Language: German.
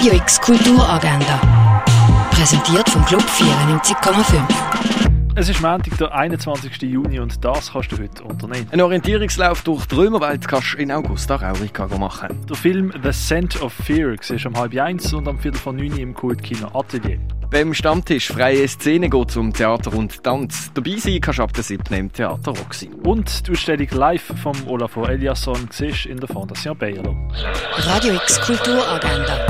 Radio X Kulturagenda. Präsentiert vom Club 94,5. Es ist Montag, der 21. Juni und das kannst du heute unternehmen. Ein Orientierungslauf durch die Römerwelt kannst du in Augusta Raurica machen. Der Film The Scent of Fear siehst am halb eins und am viertel von neun im Kultkino Atelier. Beim Stammtisch Freie Szene geht um Theater und Tanz. Dabei sein kannst du ab der 7. im Theater Roxy. Und die Ausstellung live vom Olafur Eliasson siehst in der Fondation Bayerlo. Radio X Kulturagenda.